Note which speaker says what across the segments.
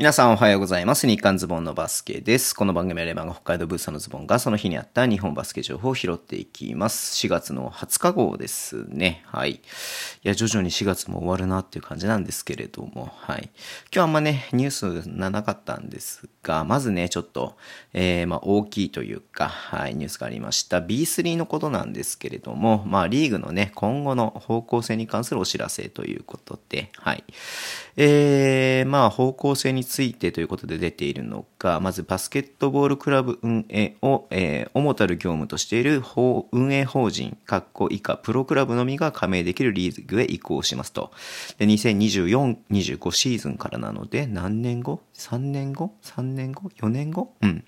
Speaker 1: 皆さんおはようございます。日刊ズボンのバスケです。この番組はレバンが北海道ブースターのズボンがその日にあった日本バスケ情報を拾っていきます。4月の20日号ですね。はい。いや、徐々に4月も終わるなっていう感じなんですけれども、はい。今日あんまね、ニュースなかったんですが、まずね、ちょっと、えー、まあ大きいというか、はい、ニュースがありました。B3 のことなんですけれども、まあリーグのね、今後の方向性に関するお知らせということで、はい。えー、まあ方向性についてということで出ているのまずバスケットボールクラブ運営を、えー、主たる業務としている運営法人、括弧以下プロクラブのみが加盟できるリーグへ移行しますと。で、2024、25シーズンからなので、何年後 ?3 年後 ?3 年後 ?4 年後？うん。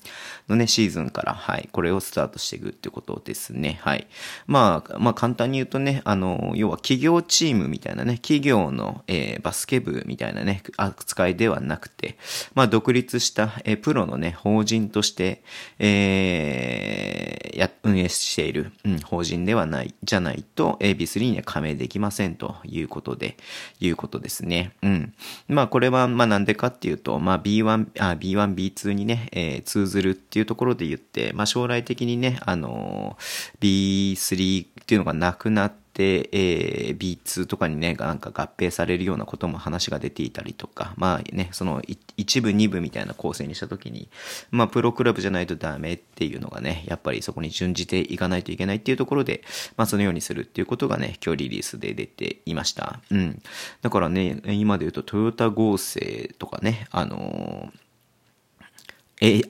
Speaker 1: のね、シーズンから、はい、これをスタートしていくってことですね。はい。まあ、まあ簡単に言うとね、あの、要は企業チームみたいなね、企業の、えー、バスケ部みたいなね、扱いではなくて、まあ、独立した、えプロのね、法人として、えー、や、運営している、うん、法人ではない、じゃないと、AB3 には加盟できませんということで、いうことですね。うん。まあ、これは、まあ、なんでかっていうと、まあ、B1、あ、B1、B2 にね、えー、通ずるっていうところで言って、まあ、将来的にね、あのー、B3 っていうのがなくなって、えー、B2 とかにね、なんか合併されるようなことも話が出ていたりとか、まあね、その一部二部みたいな構成にしたときに、まあプロクラブじゃないとダメっていうのがね、やっぱりそこに準じていかないといけないっていうところで、まあそのようにするっていうことがね、今日リリースで出ていました。うん。だからね、今で言うとトヨタ合成とかね、あのー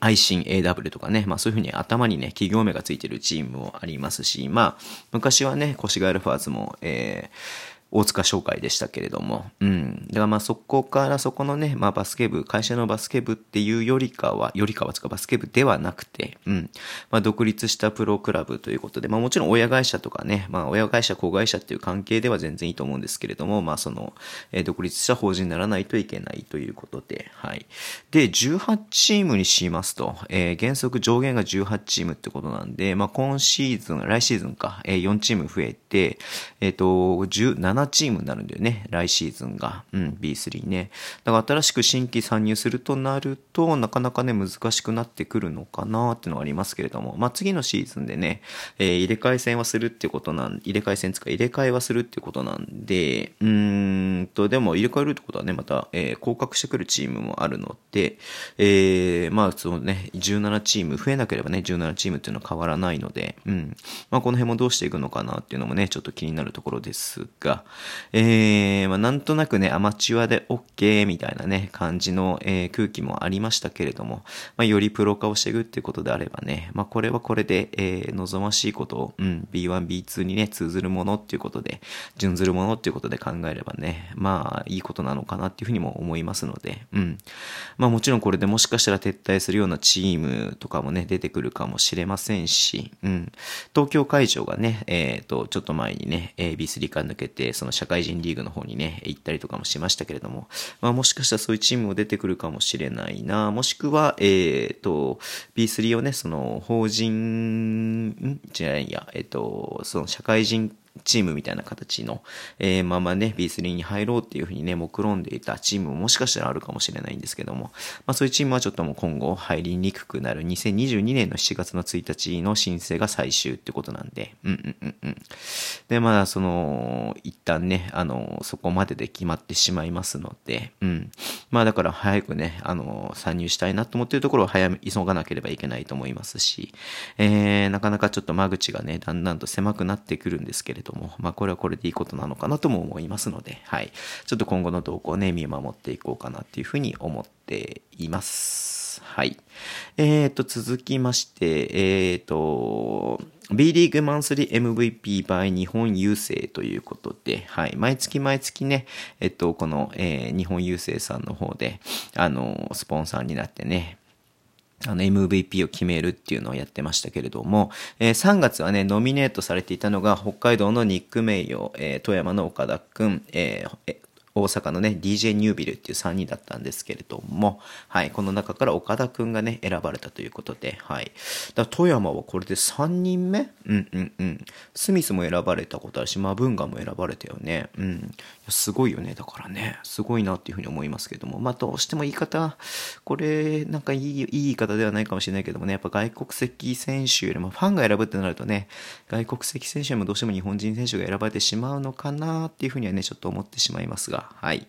Speaker 1: 愛心 AW とかね、まあそういうふうに頭にね、企業名がついてるチームもありますし、まあ昔はね、越谷アルファーズも、えー大塚商会でしたけれども、うん。だからまあそこからそこのね、まあバスケ部、会社のバスケ部っていうよりかは、よりかはつかバスケ部ではなくて、うん。まあ独立したプロクラブということで、まあもちろん親会社とかね、まあ親会社、子会社っていう関係では全然いいと思うんですけれども、まあその、えー、独立した法人にならないといけないということで、はい。で、18チームにしますと、えー、原則上限が18チームってことなんで、まあ今シーズン、来シーズンか、えー、4チーム増えて、えっ、ー、と、17 7チームになるんだよね。来シーズンが。うん、B3 ね。だから新しく新規参入するとなると、なかなかね、難しくなってくるのかなっていうのはありますけれども、まあ次のシーズンでね、えー、入れ替え戦はするってことなん、入れ替え戦つか入れ替えはするってことなんで、うーんと、でも入れ替えるってことはね、また、えー、降格してくるチームもあるので、えー、まあそのね、17チーム増えなければね、17チームっていうのは変わらないので、うん。まあこの辺もどうしていくのかなっていうのもね、ちょっと気になるところですが、えー、まあ、なんとなくね、アマチュアで OK みたいなね、感じの、えー、空気もありましたけれども、まあ、よりプロ化をしていくっていうことであればね、まあ、これはこれで、えー、望ましいことを、うん、B1、B2 にね、通ずるものっていうことで、準ずるものっていうことで考えればね、まあ、いいことなのかなっていうふうにも思いますので、うん。まあ、もちろんこれでもしかしたら撤退するようなチームとかもね、出てくるかもしれませんし、うん。東京会場がね、えっ、ー、と、ちょっと前にね、B3 から抜けて、その社会人リーグの方にね、行ったりとかもしましたけれども、まあもしかしたらそういうチームも出てくるかもしれないな、もしくは、えっ、ー、と、B3 をね、その、法人、ん？じゃないや、えっ、ー、と、その社会人チームみたいな形の、えー、ままね、B3 に入ろうっていうふうにね、目論んでいたチームももしかしたらあるかもしれないんですけども、まあそういうチームはちょっともう今後入りにくくなる2022年の7月の1日の申請が最終ってことなんで、うんうんうんうん。で、まあその、一旦ね、あの、そこまでで決まってしまいますので、うん。まあだから早くね、あの、参入したいなと思っているところは早め、急がなければいけないと思いますし、えー、なかなかちょっと間口がね、だんだんと狭くなってくるんですけれどれども、まあこれはこれでいいことなのかなとも思いますので、はい。ちょっと今後の動向をね、見守っていこうかなっていうふうに思っています。はい。えーと、続きまして、えーと、B リーグマンスリー MVP by 日本郵政ということで、はい。毎月毎月ね、えっと、この、えー、日本郵政さんの方で、あの、スポンサーになってね、あの MVP を決めるっていうのをやってましたけれども、えー、3月はね、ノミネートされていたのが北海道のニック・メイヨ、えー、富山の岡田くん、えー、大阪のね、DJ ニュービルっていう3人だったんですけれども、はい、この中から岡田くんがね、選ばれたということで、はい。だ富山はこれで3人目？うんうんうん。スミスも選ばれたことあるし、マブンガも選ばれたよね。うん。すごいよね。だからね、すごいなっていうふうに思いますけども、まあどうしても言い方、これ、なんかいい、いい言い方ではないかもしれないけどもね、やっぱ外国籍選手よりもファンが選ぶってなるとね、外国籍選手よりもどうしても日本人選手が選ばれてしまうのかなっていうふうにはね、ちょっと思ってしまいますが、はい。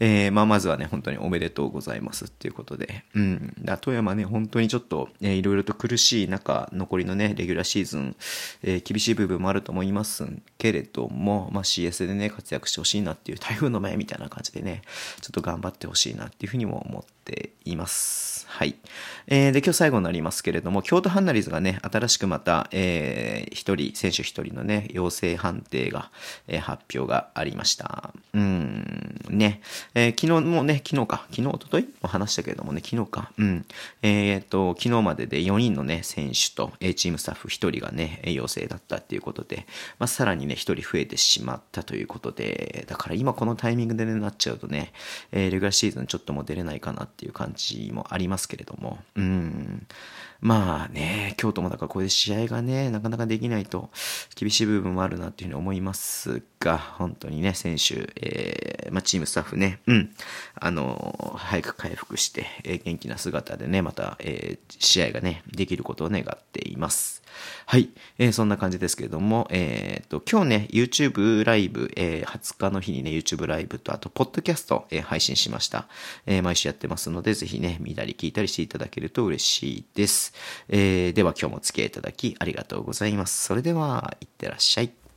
Speaker 1: えー、まあ、まずはね、本当におめでとうございますっていうことで、うん。だ富山ね、本当にちょっと、えー、いろいろと苦しい中、残りのね、レギュラーシーズン、えー、厳しい部分もあると思いますけれども、まあ、CS でね、活躍してほしいなっていう台風の前みたいな感じでね、ちょっと頑張ってほしいなっていうふうにも思っています。はい。えー、で、今日最後になりますけれども、京都ハンナリーズがね、新しくまた、えー、一人、選手一人のね、陽性判定が、えー、発表がありました。うん、ね。えー、昨日もね、昨日か、昨日、おとといも話したけれどもね、昨日か、うん。えー、っと、昨日までで4人のね、選手と、えー、チームスタッフ1人がね、陽性だったっていうことで、まあ、さらにね、1人増えてしまったということで、だから今このタイミングでね、なっちゃうとね、えー、レギュラーシーズンちょっともう出れないかなっていう感じもありますけれども、うん。まあね、京都もだからこれで試合がね、なかなかできないと厳しい部分もあるなっていうふうに思いますが、本当にね、選手、えー、まあチームスタッフね、うん、あの、早く回復して、えー、元気な姿でね、また、えー、試合がね、できることを願っています。はい、えー、そんな感じですけれども、えー、と、今日ね、YouTube ライブ、えー、20日の日にね、YouTube ライブと、あと、ポッドキャスト、えー、配信しました。えー、毎週やってますので、ぜひね、見たり聞いたりしていただけると嬉しいです。えー、では今日もお付き合いいただきありがとうございます。それでは、いってらっしゃい。